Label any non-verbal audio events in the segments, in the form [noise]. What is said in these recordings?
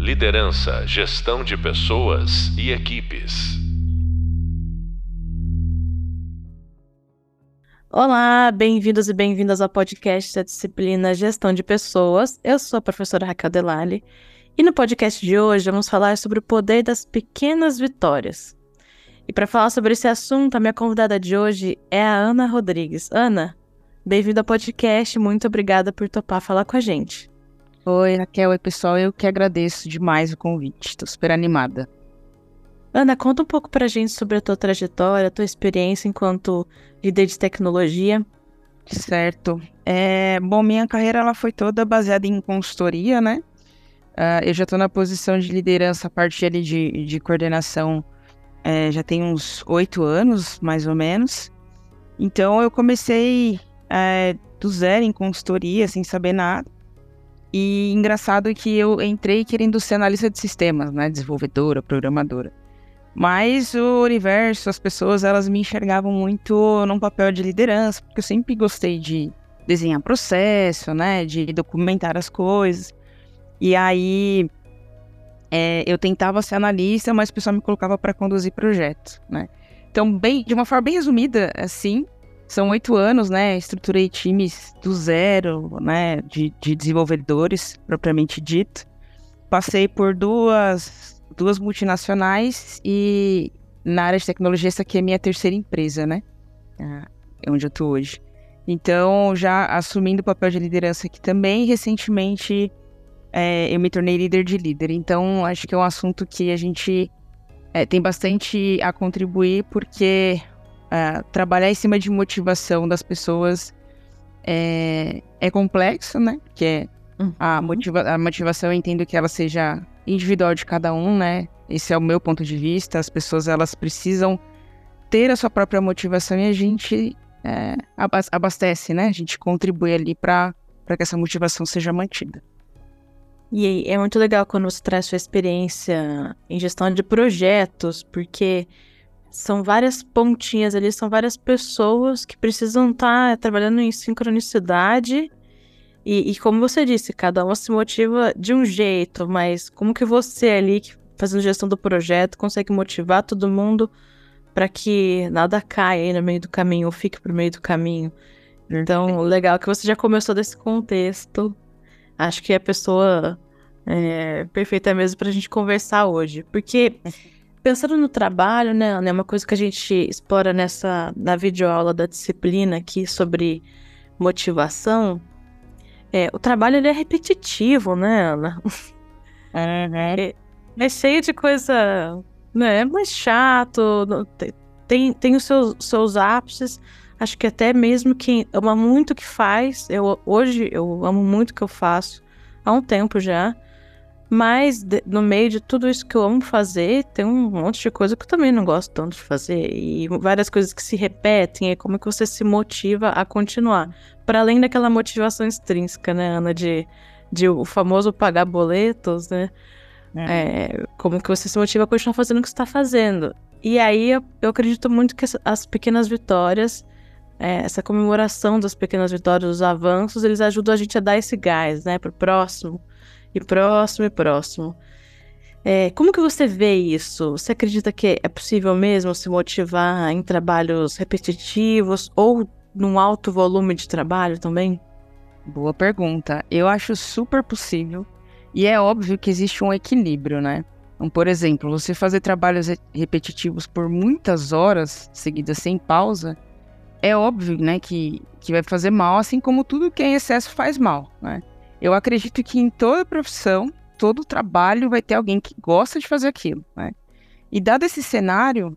Liderança, gestão de pessoas e equipes. Olá, bem-vindos e bem-vindas ao podcast da disciplina Gestão de Pessoas. Eu sou a professora Raquel Delali e no podcast de hoje vamos falar sobre o poder das pequenas vitórias. E para falar sobre esse assunto, a minha convidada de hoje é a Ana Rodrigues. Ana, bem-vinda ao podcast, muito obrigada por topar falar com a gente. Oi, Raquel, oi pessoal, eu que agradeço demais o convite, estou super animada. Ana, conta um pouco pra gente sobre a tua trajetória, a tua experiência enquanto líder de tecnologia. Certo. É, bom, minha carreira ela foi toda baseada em consultoria, né? Uh, eu já estou na posição de liderança, a parte ali de, de coordenação é, já tem uns oito anos, mais ou menos. Então eu comecei é, do zero em consultoria, sem saber nada. E engraçado que eu entrei querendo ser analista de sistemas, né? Desenvolvedora, programadora. Mas o universo, as pessoas, elas me enxergavam muito num papel de liderança, porque eu sempre gostei de desenhar processo, né? De documentar as coisas. E aí é, eu tentava ser analista, mas o pessoal me colocava para conduzir projetos, né? Então, bem, de uma forma bem resumida, assim, são oito anos, né? Estruturei times do zero, né? De, de desenvolvedores, propriamente dito. Passei por duas, duas multinacionais e na área de tecnologia, essa aqui é minha terceira empresa, né? É onde eu tô hoje. Então, já assumindo o papel de liderança aqui também, recentemente é, eu me tornei líder de líder. Então, acho que é um assunto que a gente é, tem bastante a contribuir, porque é, trabalhar em cima de motivação das pessoas é, é complexo, né? Que é a, uhum. motiva a motivação, eu entendo que ela seja individual de cada um, né? Esse é o meu ponto de vista. As pessoas, elas precisam ter a sua própria motivação e a gente é, abastece, né? A gente contribui ali para que essa motivação seja mantida. E é muito legal quando você traz sua experiência em gestão de projetos, porque são várias pontinhas ali, são várias pessoas que precisam estar tá trabalhando em sincronicidade. E, e, como você disse, cada uma se motiva de um jeito, mas como que você ali, fazendo gestão do projeto, consegue motivar todo mundo para que nada caia aí no meio do caminho, ou fique pro meio do caminho. Então, legal que você já começou desse contexto acho que é a pessoa é, perfeita mesmo para a gente conversar hoje. Porque pensando no trabalho, né, é uma coisa que a gente explora nessa na videoaula da disciplina aqui sobre motivação. É, o trabalho ele é repetitivo, né, Ana? É, é cheio de coisa, né? É mais chato, tem, tem os seus, seus ápices, Acho que até mesmo quem ama muito o que faz, eu hoje eu amo muito o que eu faço há um tempo já. Mas de, no meio de tudo isso que eu amo fazer, tem um monte de coisa que eu também não gosto tanto de fazer. E várias coisas que se repetem, é como que você se motiva a continuar. Para além daquela motivação extrínseca, né, Ana, de, de o famoso pagar boletos, né? É. É, como que você se motiva a continuar fazendo o que você está fazendo. E aí eu, eu acredito muito que as pequenas vitórias é, essa comemoração das pequenas vitórias, dos avanços, eles ajudam a gente a dar esse gás, né, para o próximo, e próximo, e próximo. É, como que você vê isso? Você acredita que é possível mesmo se motivar em trabalhos repetitivos ou num alto volume de trabalho também? Boa pergunta. Eu acho super possível. E é óbvio que existe um equilíbrio, né? Então, por exemplo, você fazer trabalhos repetitivos por muitas horas seguidas sem pausa, é óbvio, né, que, que vai fazer mal, assim como tudo que é em excesso faz mal, né? Eu acredito que em toda profissão, todo trabalho vai ter alguém que gosta de fazer aquilo, né? E dado esse cenário,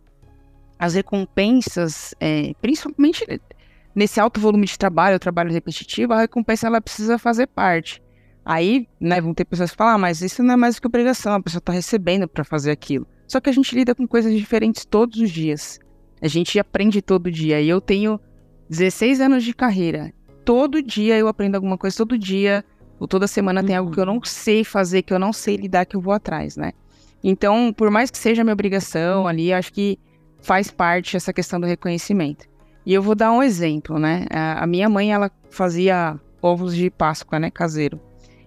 as recompensas, é, principalmente nesse alto volume de trabalho, trabalho repetitivo, a recompensa ela precisa fazer parte. Aí, né, vão ter pessoas que falar, ah, mas isso não é mais do que obrigação, a pessoa está recebendo para fazer aquilo. Só que a gente lida com coisas diferentes todos os dias. A gente aprende todo dia. E eu tenho 16 anos de carreira. Todo dia eu aprendo alguma coisa, todo dia, ou toda semana uhum. tem algo que eu não uhum. sei fazer, que eu não sei lidar, que eu vou atrás, né? Então, por mais que seja minha obrigação ali, acho que faz parte essa questão do reconhecimento. E eu vou dar um exemplo, né? A minha mãe, ela fazia ovos de Páscoa, né? Caseiro.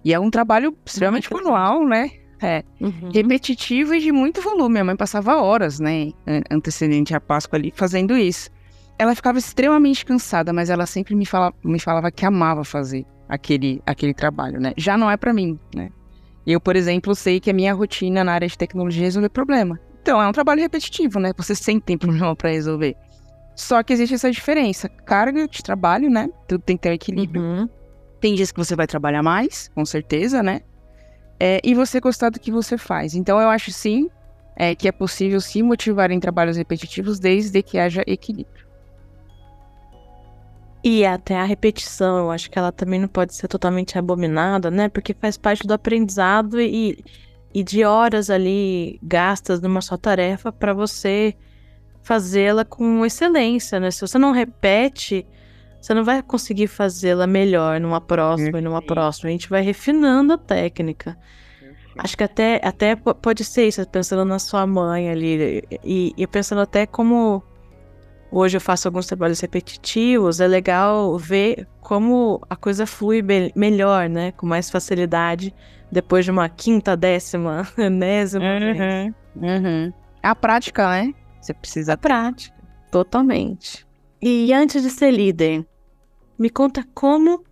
E é um trabalho extremamente manual, né? É. Uhum. Repetitivo e de muito volume. Minha mãe passava horas, né, antecedente à Páscoa ali, fazendo isso. Ela ficava extremamente cansada, mas ela sempre me, fala, me falava que amava fazer aquele, aquele trabalho, né? Já não é para mim, né? Eu, por exemplo, sei que a minha rotina na área de tecnologia é resolver problema. Então, é um trabalho repetitivo, né? Você sempre tem problema para resolver. Só que existe essa diferença. Carga de trabalho, né? Tudo tem que ter um equilíbrio. Uhum. Tem dias que você vai trabalhar mais, com certeza, né? É, e você gostar do que você faz. Então, eu acho sim é, que é possível se motivar em trabalhos repetitivos desde que haja equilíbrio. E até a repetição, eu acho que ela também não pode ser totalmente abominada, né? Porque faz parte do aprendizado e, e de horas ali gastas numa só tarefa para você fazê-la com excelência, né? Se você não repete, você não vai conseguir fazê-la melhor numa próxima e numa próxima. A gente vai refinando a técnica. Acho que até, até pode ser isso, pensando na sua mãe ali, e, e pensando até como hoje eu faço alguns trabalhos repetitivos, é legal ver como a coisa flui melhor, né? Com mais facilidade, depois de uma quinta, décima, [laughs] enésima. Uhum, uhum. É a prática, né? Você precisa. A prática, totalmente. E antes de ser líder, me conta como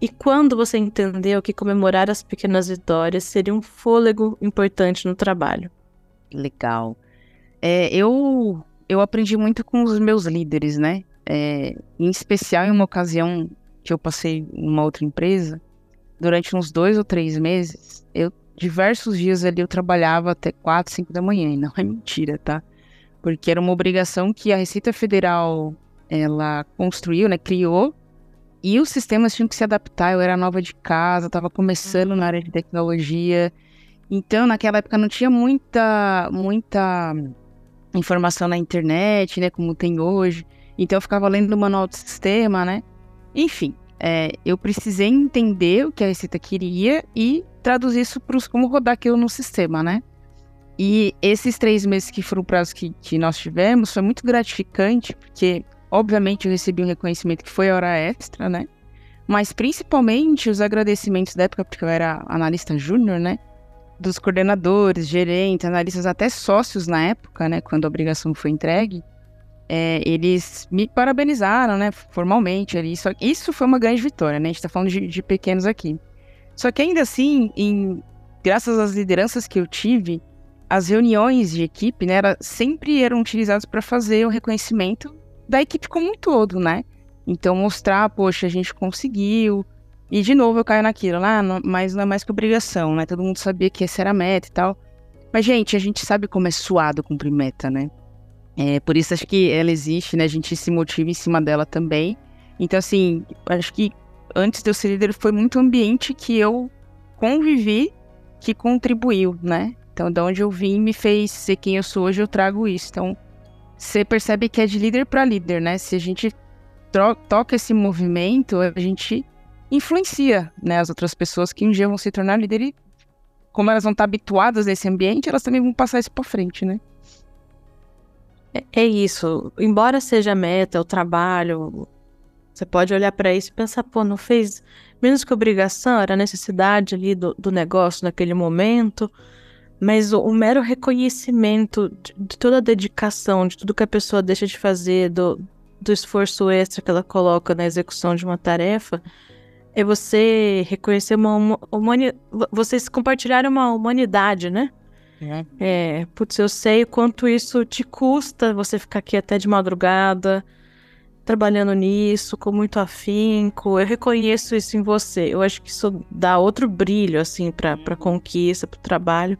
e quando você entendeu que comemorar as pequenas vitórias seria um fôlego importante no trabalho. Legal. É, eu, eu aprendi muito com os meus líderes, né? É, em especial em uma ocasião que eu passei em uma outra empresa, durante uns dois ou três meses, eu diversos dias ali eu trabalhava até quatro, cinco da manhã, e não é mentira, tá? porque era uma obrigação que a Receita Federal ela construiu, né, criou, e os sistemas tinham que se adaptar. Eu era nova de casa, estava começando na área de tecnologia, então naquela época não tinha muita muita informação na internet, né, como tem hoje. Então eu ficava lendo o manual do sistema, né? Enfim, é, eu precisei entender o que a Receita queria e traduzir isso para como rodar aquilo no sistema, né? E esses três meses que foram o prazo que, que nós tivemos foi muito gratificante, porque, obviamente, eu recebi um reconhecimento que foi hora extra, né? Mas principalmente os agradecimentos da época, porque eu era analista júnior, né? Dos coordenadores, gerentes, analistas, até sócios na época, né? Quando a obrigação foi entregue. É, eles me parabenizaram, né? Formalmente. Isso, isso foi uma grande vitória, né? A gente tá falando de, de pequenos aqui. Só que ainda assim, em, graças às lideranças que eu tive, as reuniões de equipe, né, era, sempre eram utilizadas para fazer o reconhecimento da equipe como um todo, né? Então mostrar, poxa, a gente conseguiu. E de novo eu caio naquilo, lá, ah, mas não é mais que obrigação, né? Todo mundo sabia que essa era a meta e tal. Mas, gente, a gente sabe como é suado cumprir meta, né? É, por isso acho que ela existe, né? A gente se motiva em cima dela também. Então, assim, acho que antes de eu ser líder foi muito ambiente que eu convivi que contribuiu, né? Então, de onde eu vim me fez ser quem eu sou hoje, eu trago isso. Então, você percebe que é de líder para líder, né? Se a gente toca esse movimento, a gente influencia né, as outras pessoas que um dia vão se tornar líder e, como elas vão estar habituadas nesse ambiente, elas também vão passar isso para frente, né? É, é isso. Embora seja a meta, o trabalho, você pode olhar para isso e pensar, pô, não fez menos que obrigação, era necessidade ali do, do negócio naquele momento. Mas o, o mero reconhecimento de, de, toda a dedicação, de tudo que a pessoa deixa de fazer, do, do esforço extra que ela coloca na execução de uma tarefa, é você reconhecer uma humanidade. Vocês compartilharam uma humanidade, né? É. é. Putz, eu sei o quanto isso te custa você ficar aqui até de madrugada, trabalhando nisso, com muito afinco. Eu reconheço isso em você. Eu acho que isso dá outro brilho, assim, pra, pra uhum. conquista, pro trabalho.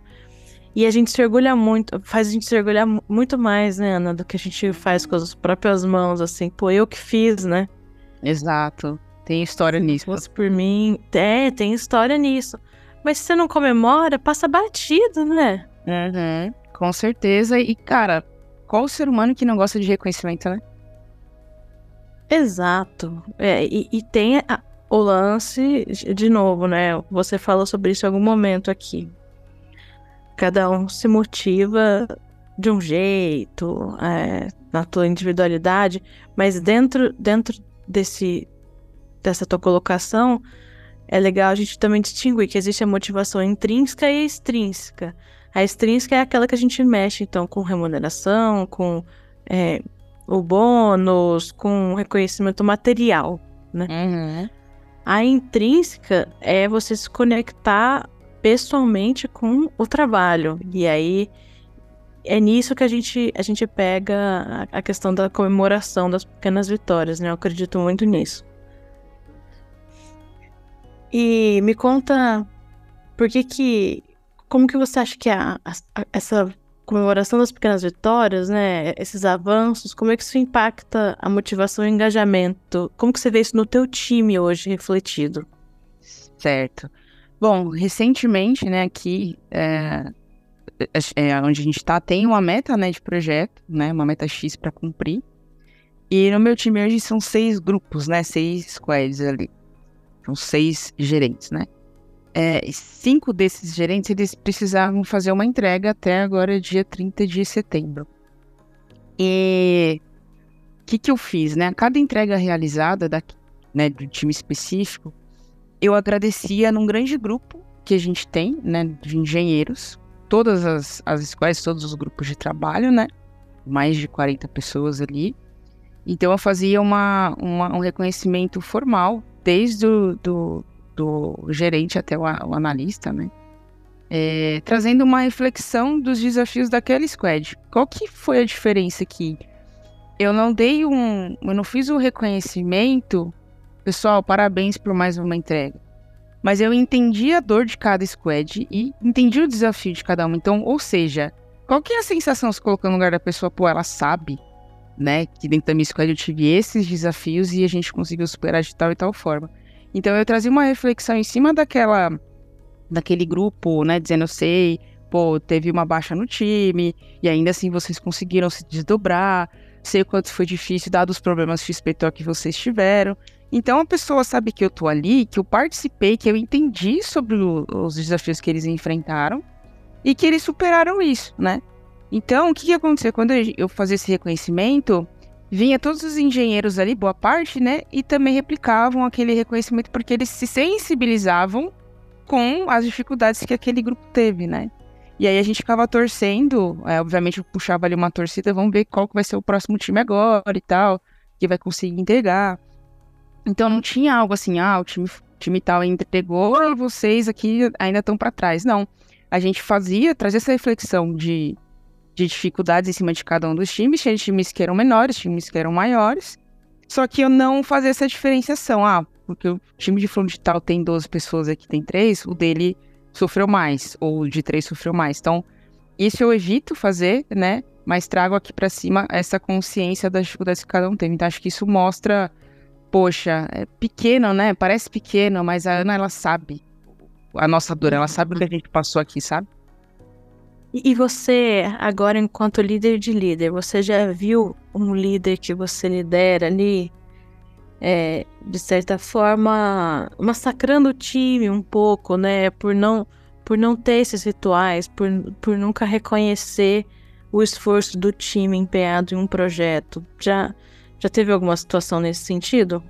E a gente se orgulha muito, faz a gente se orgulhar muito mais, né, Ana, do que a gente faz com as próprias mãos, assim. Pô, eu que fiz, né? Exato. Tem história nisso. Por mim. É, tem história nisso. Mas se você não comemora, passa batido, né? Uhum, com certeza. E, cara, qual o ser humano que não gosta de reconhecimento, né? Exato. É, e, e tem a, o lance, de novo, né? Você falou sobre isso em algum momento aqui. Cada um se motiva de um jeito, é, na tua individualidade, mas dentro, dentro desse, dessa tua colocação, é legal a gente também distinguir que existe a motivação intrínseca e extrínseca. A extrínseca é aquela que a gente mexe, então, com remuneração, com é, o bônus, com reconhecimento material, né? Uhum. A intrínseca é você se conectar pessoalmente com o trabalho. E aí é nisso que a gente, a gente pega a, a questão da comemoração das pequenas vitórias, né? Eu acredito muito nisso. E me conta por que que. Como que você acha que a, a, essa comemoração das pequenas vitórias, né? Esses avanços, como é que isso impacta a motivação e o engajamento? Como que você vê isso no teu time hoje refletido? Certo. Bom, recentemente, né, aqui, é, é, onde a gente está, tem uma meta, né, de projeto, né, uma meta X para cumprir. E no meu time hoje são seis grupos, né, seis squads ali. São seis gerentes, né. É, cinco desses gerentes, eles precisavam fazer uma entrega até agora, dia 30 de setembro. E o que, que eu fiz, né? Cada entrega realizada da, né, do time específico, eu agradecia num grande grupo que a gente tem, né, de engenheiros, todas as, as todos os grupos de trabalho, né, mais de 40 pessoas ali. Então eu fazia uma, uma um reconhecimento formal, desde o do, do gerente até o, o analista, né, é, trazendo uma reflexão dos desafios daquele squad. Qual que foi a diferença aqui? Eu não dei um, eu não fiz um reconhecimento Pessoal, parabéns por mais uma entrega. Mas eu entendi a dor de cada squad e entendi o desafio de cada uma. Então, ou seja, qual que é a sensação se colocar no lugar da pessoa? Pô, ela sabe, né, que dentro da minha squad eu tive esses desafios e a gente conseguiu superar de tal e tal forma. Então, eu trazia uma reflexão em cima daquela, daquele grupo, né, dizendo, eu sei, pô, teve uma baixa no time e ainda assim vocês conseguiram se desdobrar. Sei o quanto foi difícil, dado os problemas XPTO que vocês tiveram. Então a pessoa sabe que eu tô ali, que eu participei, que eu entendi sobre o, os desafios que eles enfrentaram e que eles superaram isso, né? Então, o que, que aconteceu? Quando eu fazia esse reconhecimento, vinha todos os engenheiros ali, boa parte, né? E também replicavam aquele reconhecimento porque eles se sensibilizavam com as dificuldades que aquele grupo teve, né? E aí a gente ficava torcendo, é, obviamente eu puxava ali uma torcida, vamos ver qual que vai ser o próximo time agora e tal, que vai conseguir entregar. Então não tinha algo assim, ah, o time, time tal entregou vocês aqui ainda estão para trás. Não. A gente fazia, trazia essa reflexão de, de dificuldades em cima de cada um dos times. Tinha times que eram menores, times que eram maiores. Só que eu não fazia essa diferenciação. Ah, porque o time de fulano de tal tem 12 pessoas, aqui tem 3, o dele sofreu mais, ou o de 3 sofreu mais. Então, isso eu evito fazer, né? Mas trago aqui para cima essa consciência das dificuldades que cada um tem. Então, acho que isso mostra poxa, é pequeno, né? Parece pequeno, mas a Ana, ela sabe a nossa dor, ela sabe o que a gente passou aqui, sabe? E você, agora, enquanto líder de líder, você já viu um líder que você lidera ali, é, de certa forma, massacrando o time um pouco, né? Por não, por não ter esses rituais, por, por nunca reconhecer o esforço do time empenhado em um projeto. Já, já teve alguma situação nesse sentido?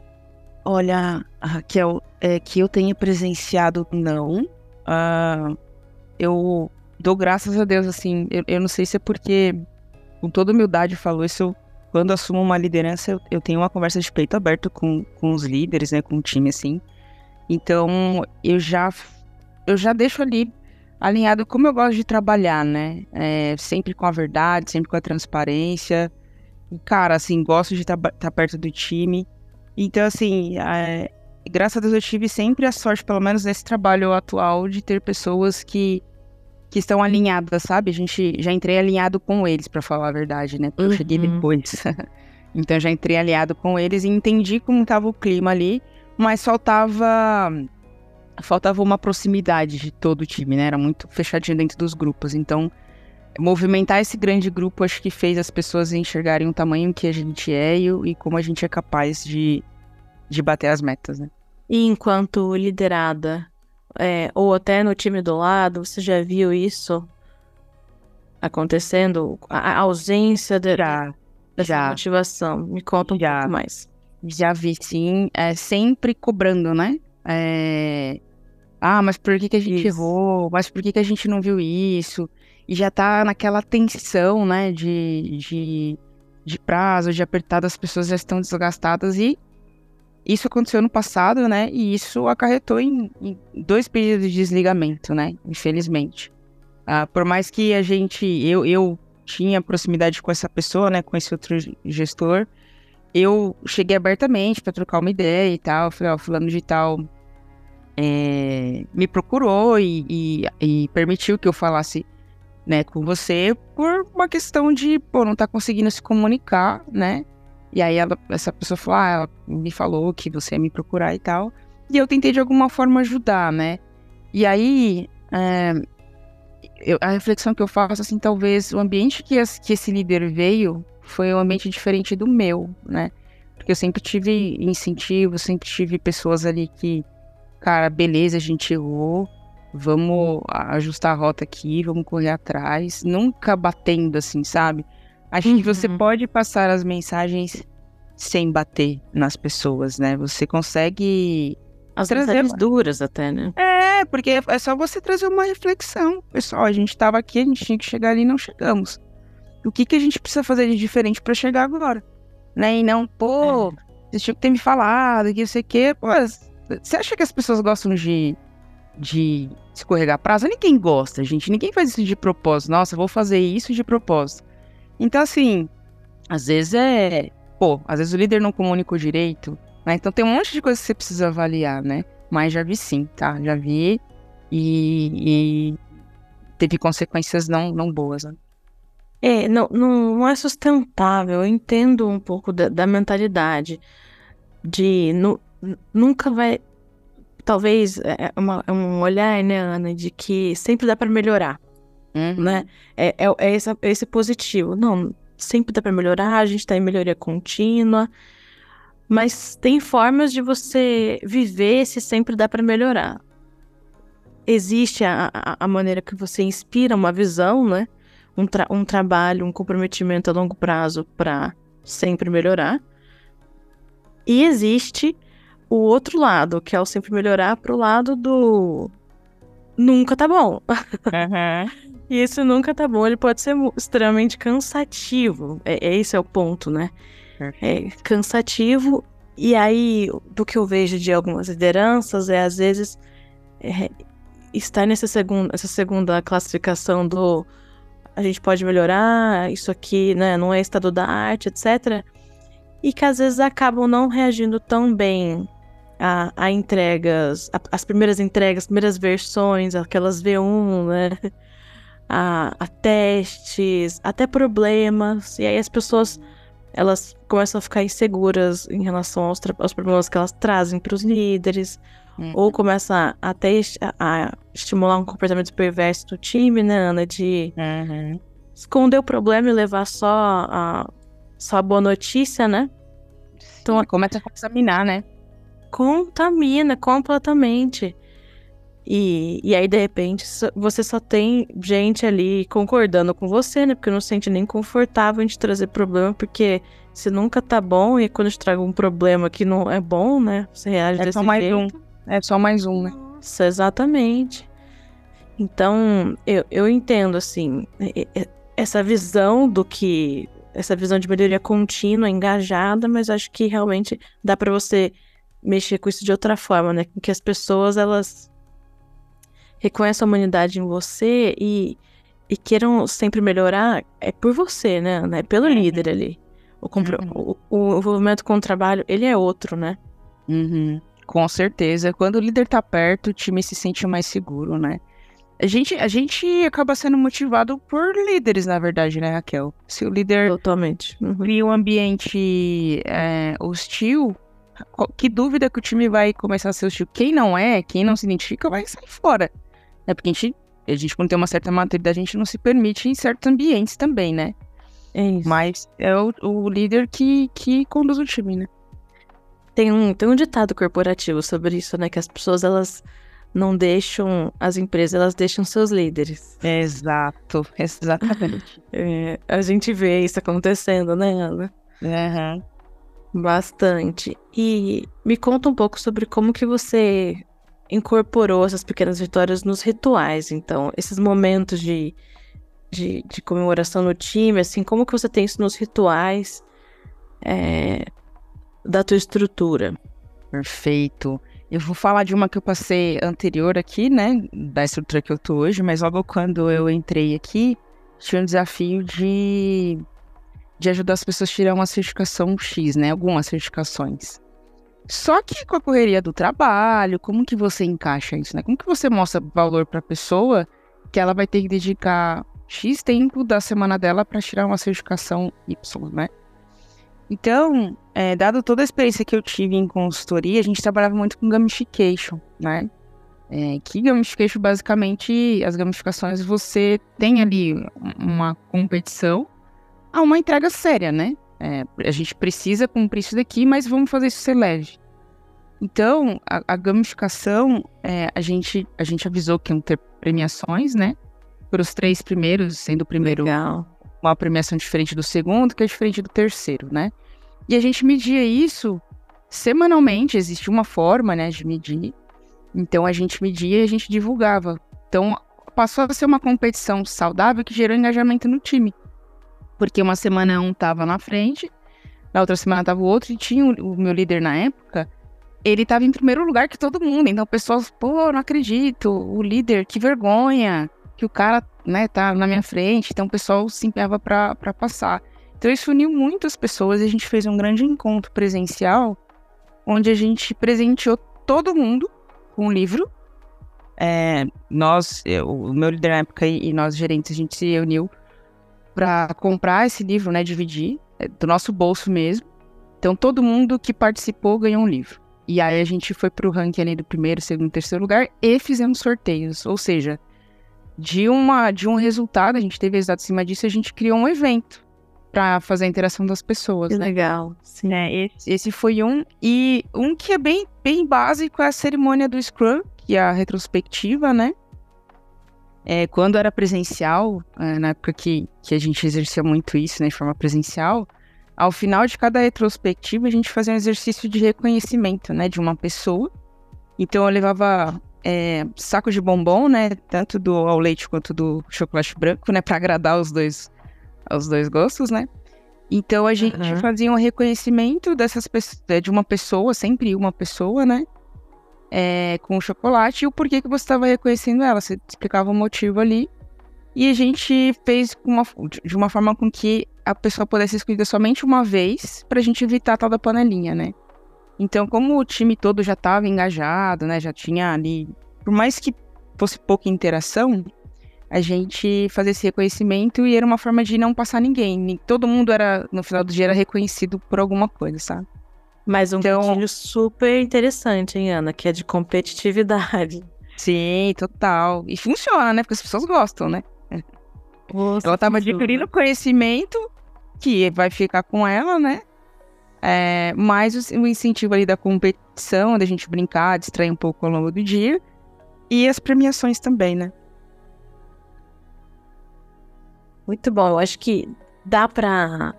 Olha, Raquel, é que eu tenha presenciado, não. Uh, eu dou graças a Deus, assim, eu, eu, não sei se é porque, com toda humildade, falou isso, eu, quando assumo uma liderança, eu, eu, tenho uma conversa de peito aberto com, com os líderes, né, com o time, assim. Então, eu já, eu já deixo ali alinhado como eu gosto de trabalhar, né? É, sempre com a verdade, sempre com a transparência cara, assim, gosto de estar tá perto do time. Então, assim, é, graças a Deus eu tive sempre a sorte, pelo menos nesse trabalho atual, de ter pessoas que, que estão alinhadas, sabe? A gente já entrei alinhado com eles, para falar a verdade, né? Porque uhum. eu cheguei uhum. depois. [laughs] então já entrei alinhado com eles e entendi como estava o clima ali, mas faltava faltava uma proximidade de todo o time, né? Era muito fechadinho dentro dos grupos. Então, movimentar esse grande grupo acho que fez as pessoas enxergarem o tamanho que a gente é e, e como a gente é capaz de, de bater as metas, né? E enquanto liderada, é, ou até no time do lado, você já viu isso acontecendo? A, a ausência de, já, dessa já. motivação. Me conta um já. pouco mais. Já vi, sim. É, sempre cobrando, né? é, ah, mas por que, que a gente Isso. errou? Mas por que, que a gente não viu isso? E já tá naquela tensão, né, de, de, de prazo, de apertado, as pessoas já estão desgastadas e isso aconteceu no passado, né, e isso acarretou em, em dois pedidos de desligamento, né, infelizmente. Ah, por mais que a gente, eu, eu tinha proximidade com essa pessoa, né, com esse outro gestor, eu cheguei abertamente para trocar uma ideia e tal, falei, ó, fulano de tal é, me procurou e, e, e, permitiu que eu falasse né, com você por uma questão de, pô, não tá conseguindo se comunicar, né? E aí ela, essa pessoa falou, ah, ela me falou que você ia me procurar e tal. E eu tentei de alguma forma ajudar, né? E aí, é, eu, a reflexão que eu faço, assim, talvez o ambiente que, as, que esse líder veio foi um ambiente diferente do meu, né? Porque eu sempre tive incentivo, sempre tive pessoas ali que cara, beleza, a gente errou, vamos ajustar a rota aqui, vamos correr atrás, nunca batendo assim, sabe? Acho uhum. que você uhum. pode passar as mensagens sem bater nas pessoas, né? Você consegue. As trazer uma... duras até, né? É, porque é só você trazer uma reflexão. Pessoal, a gente tava aqui, a gente tinha que chegar ali e não chegamos. O que, que a gente precisa fazer de diferente para chegar agora? Né? E não, pô, é. vocês tinham que ter me falado, que não sei o quê. Pô, você acha que as pessoas gostam de, de escorregar prazo? Ninguém gosta, gente. Ninguém faz isso de propósito. Nossa, vou fazer isso de propósito. Então, assim, às vezes é. Pô, às vezes o líder não comunica o direito, né? Então tem um monte de coisa que você precisa avaliar, né? Mas já vi sim, tá? Já vi e, e teve consequências não, não boas, né? É, não, não, não é sustentável. Eu entendo um pouco da, da mentalidade de no, nunca vai. Talvez é, é, uma, é um olhar, né, Ana, de que sempre dá para melhorar. Uhum. Né? É, é, é, esse, é esse positivo. Não, sempre dá para melhorar, a gente está em melhoria contínua. Mas tem formas de você viver se sempre dá para melhorar. Existe a, a, a, maneira que você inspira uma visão, né? Um, tra um trabalho, um comprometimento a longo prazo para sempre melhorar. E existe o outro lado, que é o sempre melhorar, pro lado do nunca tá bom. Uhum. [laughs] e esse nunca tá bom, ele pode ser extremamente cansativo. É, é esse é o ponto, né? É cansativo. E aí, do que eu vejo de algumas lideranças, é às vezes é, estar nessa segunda, essa segunda classificação do a gente pode melhorar, isso aqui né, não é estado da arte, etc. E que às vezes acabam não reagindo tão bem a, a entregas, a, as primeiras entregas, as primeiras versões, aquelas V1, né? A, a, testes, até problemas. E aí as pessoas elas começam a ficar inseguras em relação aos, aos problemas que elas trazem para os líderes. Uhum. Ou começa até a, a, estimular um comportamento perverso do time, né, Ana? De uhum. esconder o problema e levar só a, só a boa notícia, né? Então, começa a contaminar, né? contamina completamente. E, e aí, de repente, você só tem gente ali concordando com você, né? Porque não se sente nem confortável de trazer problema, porque se nunca tá bom e quando te traga um problema que não é bom, né? Você reage é desse só mais jeito. um. É só mais um, né? Nossa, exatamente. Então, eu, eu entendo, assim, essa visão do que. Essa visão de melhoria contínua, engajada, mas acho que realmente dá para você mexer com isso de outra forma, né? Que as pessoas elas reconheçam a humanidade em você e, e queiram sempre melhorar é por você, né? É pelo uhum. líder ali. O, uhum. o, o, envolvimento com o trabalho, ele é outro, né? Uhum. Com certeza. Quando o líder tá perto, o time se sente mais seguro, né? A gente, a gente acaba sendo motivado por líderes, na verdade, né, Raquel? Se o líder Totalmente. Uhum. cria um ambiente é, hostil, que dúvida que o time vai começar a ser hostil? Quem não é, quem não se identifica, vai sair fora. É porque a gente, a gente, quando tem uma certa maturidade, a gente não se permite em certos ambientes também, né? É isso. Mas é o, o líder que, que conduz o time, né? Tem um, tem um ditado corporativo sobre isso, né? Que as pessoas, elas não deixam as empresas, elas deixam seus líderes. Exato, [laughs] exatamente. é, a gente vê isso acontecendo, né, Ana? Uhum. Bastante. E me conta um pouco sobre como que você incorporou essas pequenas vitórias nos rituais. Então, esses momentos de, de, de comemoração no time, assim, como que você tem isso nos rituais é, da tua estrutura? Perfeito. Eu vou falar de uma que eu passei anterior aqui, né? Da estrutura que eu tô hoje, mas logo quando eu entrei aqui, tinha um desafio de, de ajudar as pessoas a tirar uma certificação X, né? Algumas certificações. Só que com a correria do trabalho, como que você encaixa isso, né? Como que você mostra valor para a pessoa que ela vai ter que dedicar X tempo da semana dela para tirar uma certificação Y, né? Então, é, dado toda a experiência que eu tive em consultoria, a gente trabalhava muito com gamification, né? É, que gamification, basicamente, as gamificações, você tem ali uma competição a uma entrega séria, né? É, a gente precisa cumprir isso daqui, mas vamos fazer isso ser leve. Então, a, a gamificação, é, a, gente, a gente avisou que iam ter premiações, né? Para os três primeiros, sendo o primeiro Legal. uma premiação diferente do segundo, que é diferente do terceiro, né? E a gente media isso semanalmente, existia uma forma, né, de medir. Então a gente media e a gente divulgava. Então passou a ser uma competição saudável que gerou engajamento no time. Porque uma semana um tava na frente, na outra semana tava o outro, e tinha o, o meu líder na época, ele tava em primeiro lugar que todo mundo. Então o pessoal, pô, não acredito, o líder, que vergonha, que o cara, né, tá na minha frente. Então o pessoal se empenhava para passar. Então isso uniu muitas pessoas e a gente fez um grande encontro presencial, onde a gente presenteou todo mundo com um livro. É, nós, eu, o meu líder na época e, e nós gerentes, a gente se reuniu para comprar esse livro, né, dividir, é, do nosso bolso mesmo. Então todo mundo que participou ganhou um livro. E aí a gente foi pro ranking ali do primeiro, segundo, terceiro lugar e fizemos sorteios. Ou seja, de, uma, de um resultado, a gente teve resultado acima disso, a gente criou um evento para fazer a interação das pessoas. Que né? legal. Sim. É, esse, esse foi um. E um que é bem, bem básico é a cerimônia do Scrum, que é a retrospectiva, né? É, quando era presencial, é, na época que, que a gente exercia muito isso, né, de forma presencial, ao final de cada retrospectiva a gente fazia um exercício de reconhecimento, né, de uma pessoa. Então eu levava é, saco de bombom, né, tanto do ao leite quanto do chocolate branco, né, para agradar os dois, os dois gostos, né. Então a gente Uhum. fazia um reconhecimento dessas de uma pessoa, sempre uma pessoa, né, é, com o chocolate e o porquê que você estava reconhecendo ela. Você explicava o motivo ali. E a gente fez uma, de uma forma com que a pessoa pudesse ser escolhida somente uma vez, pra gente evitar a tal da panelinha, né? Então, como o time todo já estava engajado, né? Já tinha ali. Por mais que fosse pouca interação, a gente fazia esse reconhecimento e era uma forma de não passar ninguém. Ni- Todo mundo era, no final do dia, era reconhecido por alguma coisa, sabe? Mas um Então- gatilho super interessante, hein, Ana? Que é de competitividade. Sim, total. E funciona, né? Porque as pessoas gostam, né? Ela estava adquirindo conhecimento que vai ficar com ela, né? É, mais o, o incentivo ali da competição, da gente brincar, distrair um pouco ao longo do dia. E as premiações também, né? Muito bom. Eu acho que dá pra.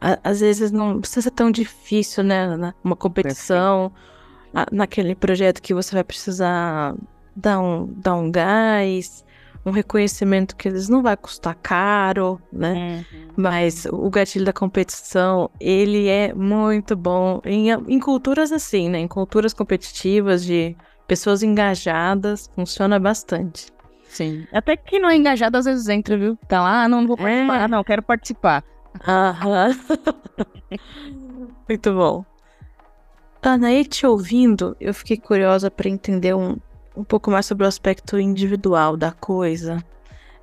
Às vezes não precisa ser tão difícil, né? Uma competição, a- naquele projeto que você vai precisar dar um, dar um gás, um reconhecimento que vezes não vai custar caro, né? Mas o gatilho da competição, ele é muito bom em, em culturas assim, né? Em culturas competitivas, de pessoas engajadas, funciona bastante. Sim. Até que quem não é engajado às vezes entra, viu? Tá lá, ah, não vou participar. É. Ah, não, quero participar. Aham. [laughs] Muito bom. Ana, e te ouvindo, eu fiquei curiosa para entender um, um pouco mais sobre o aspecto individual da coisa.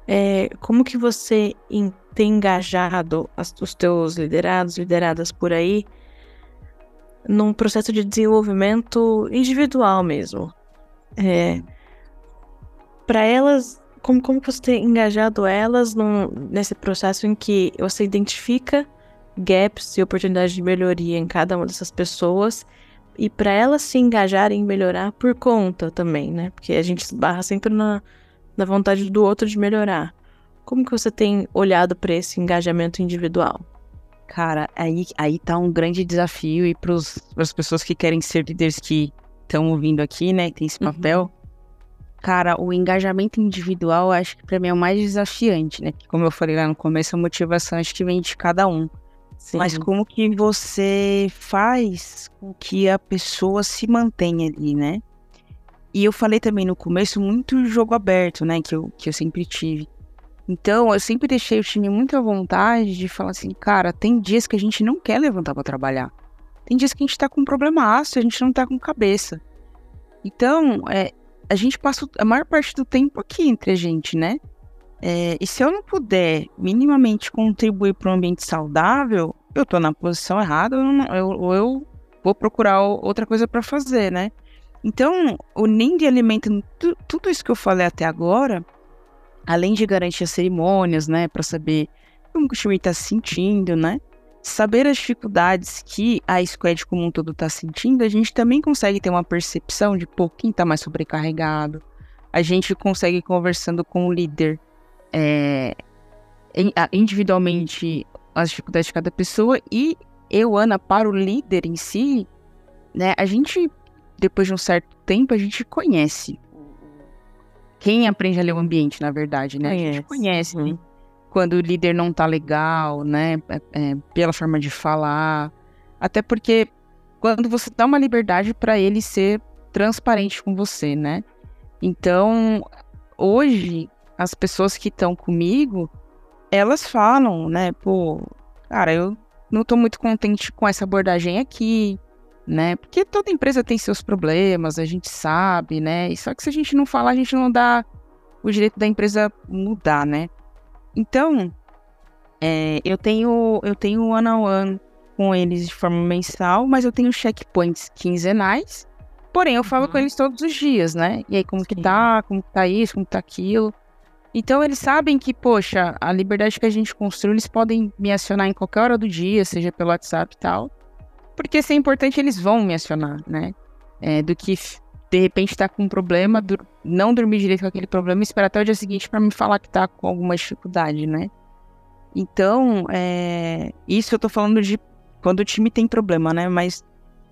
É, como que você em- tem engajado as- os teus liderados, lideradas por aí, num processo de desenvolvimento individual mesmo? É, para elas, como, como você tem engajado elas num- nesse processo em que você identifica gaps e oportunidades de melhoria em cada uma dessas pessoas e para elas se engajarem em melhorar por conta também, né? Porque a gente esbarra sempre na, na vontade do outro de melhorar. Como que você tem olhado para esse engajamento individual? Cara, aí, aí tá um grande desafio e para as pessoas que querem ser líderes que estão ouvindo aqui, né, tem esse uhum. papel. Uhum. Cara, o engajamento individual acho que para mim é o mais desafiante, né? Como eu falei lá no começo, a motivação acho que vem de cada um. Sim. Mas como que você faz com que a pessoa se mantenha ali, né? E eu falei também no começo muito jogo aberto, né? Que eu, que eu sempre tive. Então, eu sempre deixei o time muito à vontade de falar assim, cara, tem dias que a gente não quer levantar para trabalhar. Tem dias que a gente tá com um problema ácido, a gente não tá com cabeça. Então, é, a gente passa a maior parte do tempo aqui entre a gente, né? É, e se eu não puder minimamente contribuir para um ambiente saudável, eu tô na posição errada, ou eu, eu, vou procurar outra coisa para fazer, né? Então, o NIND alimenta tudo isso que eu falei até agora, além de garantir as cerimônias, né, para saber como o time está se sentindo, né? Saber as dificuldades que a squad como um todo está sentindo, a gente também consegue ter uma percepção de, pô, quem está mais sobrecarregado. A gente consegue conversando com o líder é, individualmente as dificuldades de cada pessoa e eu, Ana, para o líder em si, né, a gente, depois de um certo tempo, a gente conhece quem aprende a ler o ambiente, na verdade, né? Conhece. A gente conhece uhum. Quando o líder não tá legal, né? É, é, pela forma de falar. Até porque quando você dá uma liberdade para ele ser transparente com você, né? Então, hoje, as pessoas que estão comigo, elas falam, né? Pô, cara, eu não tô muito contente com essa abordagem aqui, né? Porque toda empresa tem seus problemas, a gente sabe, né? E só que se a gente não falar, a gente não dá o direito da empresa mudar, né? Então, é, eu tenho eu tenho one on one com eles de forma mensal, mas eu tenho checkpoints quinzenais. Porém, eu falo uhum. com eles todos os dias, né? E aí, como Sim. que tá, como que tá isso, como que tá aquilo. Então, eles sabem que, poxa, a liberdade que a gente construiu, eles podem me acionar em qualquer hora do dia, seja pelo WhatsApp e tal. Porque se é importante, eles vão me acionar, né? É, do que de repente tá com um problema, não dormir direito com aquele problema e esperar até o dia seguinte para me falar que tá com alguma dificuldade, né? Então, é, isso eu tô falando de quando o time tem problema, né? Mas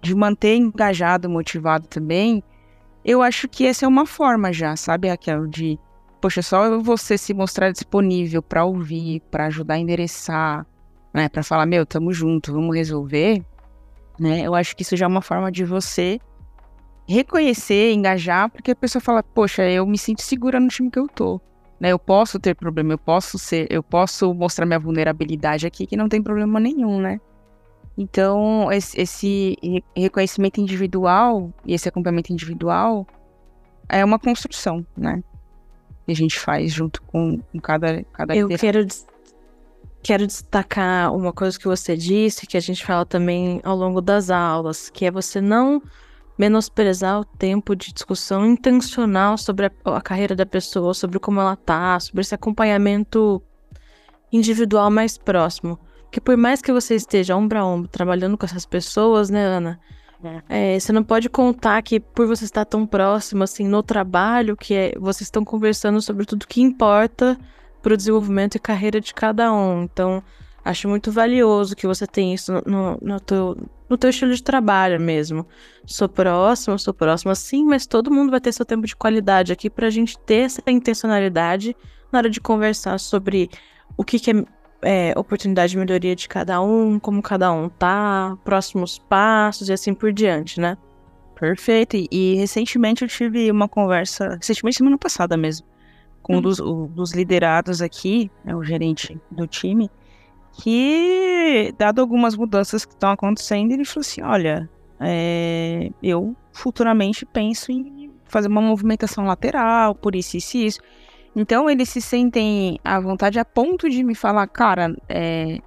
de manter engajado, motivado também, eu acho que essa é uma forma já, sabe, Raquel? De, poxa, só você se mostrar disponível para ouvir, para ajudar a endereçar, né? Para falar, meu, tamo junto, vamos resolver né? Eu acho que isso já é uma forma de você reconhecer, engajar, porque a pessoa fala, poxa, eu me sinto segura no time que eu tô. Né? Eu posso ter problema, eu posso ser, eu posso mostrar minha vulnerabilidade aqui que não tem problema nenhum, né? Então, esse, reconhecimento individual e esse acompanhamento individual é uma construção, né? Que a gente faz junto com, com cada, cada Eu quero Quero destacar uma coisa que você disse, que a gente fala também ao longo das aulas, que é você não menosprezar o tempo de discussão intencional sobre a, a carreira da pessoa, sobre como ela tá, sobre esse acompanhamento individual mais próximo. Que por mais que você esteja ombro a ombro trabalhando com essas pessoas, né, Ana? É. É, você não pode contar que por você estar tão próximo, assim, no trabalho, que é, vocês estão conversando sobre tudo que importa para o desenvolvimento e carreira de cada um. Então, acho muito valioso que você tenha isso no, no, teu, no teu estilo de trabalho mesmo. Sou próximo, sou próxima sim, mas todo mundo vai ter seu tempo de qualidade aqui para a gente ter essa intencionalidade na hora de conversar sobre o que, que é, é, oportunidade de melhoria de cada um, como cada um tá, próximos passos e assim por diante, né? Perfeito. E, e recentemente eu tive uma conversa, recentemente semana passada mesmo, com um dos, o, dos liderados aqui, né, o gerente do time, que, dado algumas mudanças que estão acontecendo, ele falou assim: olha, é, eu futuramente penso em fazer uma movimentação lateral, por isso, isso e isso. Então, eles se sentem à vontade a ponto de me falar, cara, é,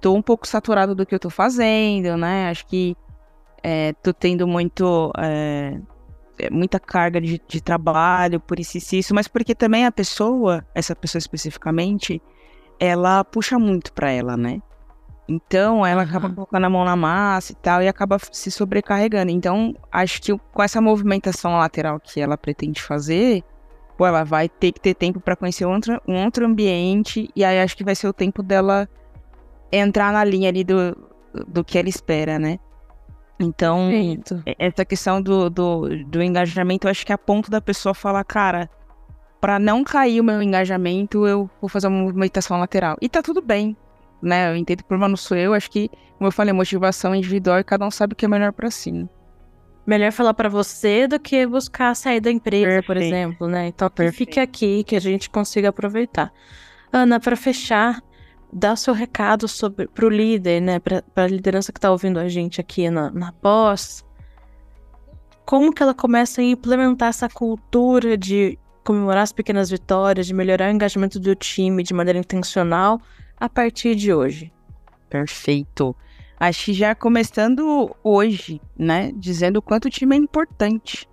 tô um pouco saturado do que eu tô fazendo, né? Acho que é, tô tendo muito. É, é, muita carga de, de trabalho, por isso e isso, mas porque também a pessoa, essa pessoa especificamente, ela puxa muito para ela, né? Então ela acaba colocando a mão na massa e tal e acaba se sobrecarregando. Então acho que com essa movimentação lateral que ela pretende fazer, pô, ela vai ter que ter tempo para conhecer outro, um outro ambiente e aí acho que vai ser o tempo dela entrar na linha ali do, do que ela espera, né? Então, Perfeito. essa questão do, do, do engajamento, eu acho que é a ponto da pessoa falar, cara, para não cair o meu engajamento, eu vou fazer uma movimentação lateral. E tá tudo bem, né? Eu entendo que o problema não sou eu, acho que, como eu falei, motivação individual e cada um sabe o que é melhor para si. Né? Melhor falar para você do que buscar sair da empresa, por Perfeito. exemplo, né? Então, que fique aqui, que a gente consiga aproveitar. Ana, para fechar, dá o seu recado sobre pro líder, né? Para a liderança que tá ouvindo a gente aqui na, na pós. Como que ela começa a implementar essa cultura de comemorar as pequenas vitórias, de melhorar o engajamento do time de maneira intencional a partir de hoje? Perfeito. Acho que já começando hoje, né? Dizendo o quanto o time é importante,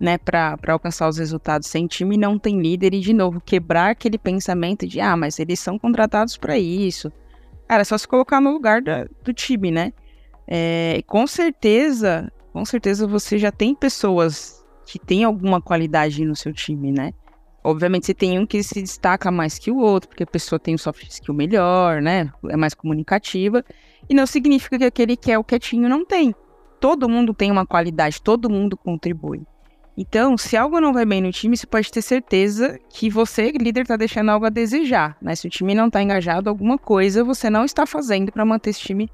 né? Para alcançar os resultados. Sem time não tem líder. E, de novo, quebrar aquele pensamento de, ah, mas eles são contratados para isso. Cara, é só se colocar no lugar da- do time, né? É, com certeza, com certeza você já tem pessoas que têm alguma qualidade no seu time, né? Obviamente você tem um que se destaca mais que o outro, porque a pessoa tem um soft skill melhor, né? É mais comunicativa. E não significa que aquele que é o quietinho não tem. Todo mundo tem uma qualidade, todo mundo contribui. Então, se algo não vai bem no time, você pode ter certeza que você, líder, está deixando algo a desejar. Né? Se o time não está engajado, alguma coisa você não está fazendo para manter esse time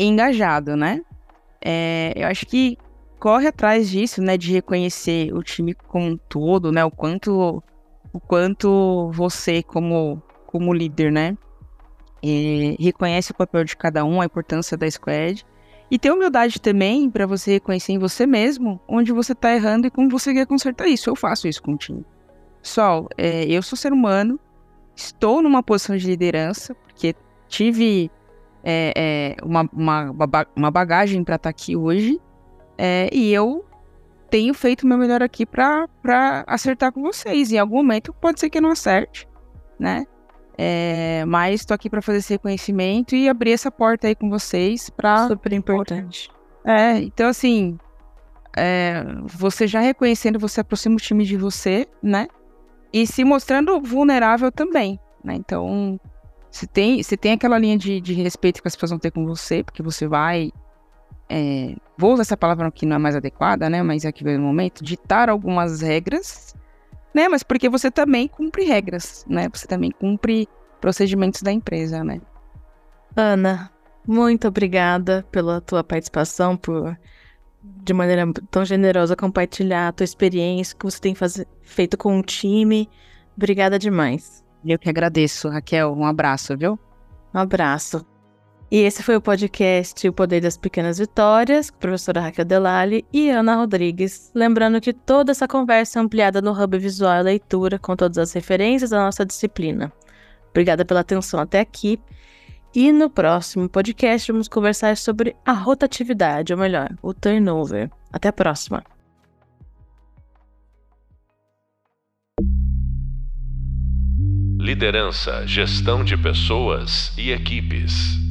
engajado, né? É, eu acho que corre atrás disso, né? De reconhecer o time como um todo, né? O quanto, o quanto você, como, como líder, né? reconhece o papel de cada um, a importância da squad. E ter humildade também para você reconhecer em você mesmo onde você tá errando e como você quer consertar isso. Eu faço isso com o time. Pessoal, é, eu sou ser humano, estou numa posição de liderança, porque tive é, é, uma, uma, uma ba- uma bagagem para estar aqui hoje, é, e eu tenho feito o meu melhor aqui para acertar com vocês. Em algum momento pode ser que eu não acerte, né? É, mas estou aqui para fazer esse reconhecimento e abrir essa porta aí com vocês para Super importante. é, então assim, é, você já reconhecendo, você aproxima o time de você, né? E se mostrando vulnerável também, né? Então, se tem, se tem aquela linha de, de respeito que as pessoas vão ter com você, porque você vai. É, vou usar essa palavra que não é mais adequada, né? Mas aqui vem o momento, ditar algumas regras, né? Mas porque você também cumpre regras, né? Você também cumpre procedimentos da empresa, né? Ana, muito obrigada pela tua participação, por de maneira tão generosa compartilhar a tua experiência que você tem faze- feito com o time. Obrigada demais. Eu que agradeço, Raquel. Um abraço, viu? Um abraço. E esse foi o podcast O Poder das Pequenas Vitórias, com a professora Raquel Delali e Ana Rodrigues. Lembrando que toda essa conversa é ampliada no Hub Visual e Leitura, com todas as referências da nossa disciplina. Obrigada pela atenção até aqui. E no próximo podcast vamos conversar sobre a rotatividade, ou melhor, o turnover. Até a próxima. Liderança, gestão de pessoas e equipes.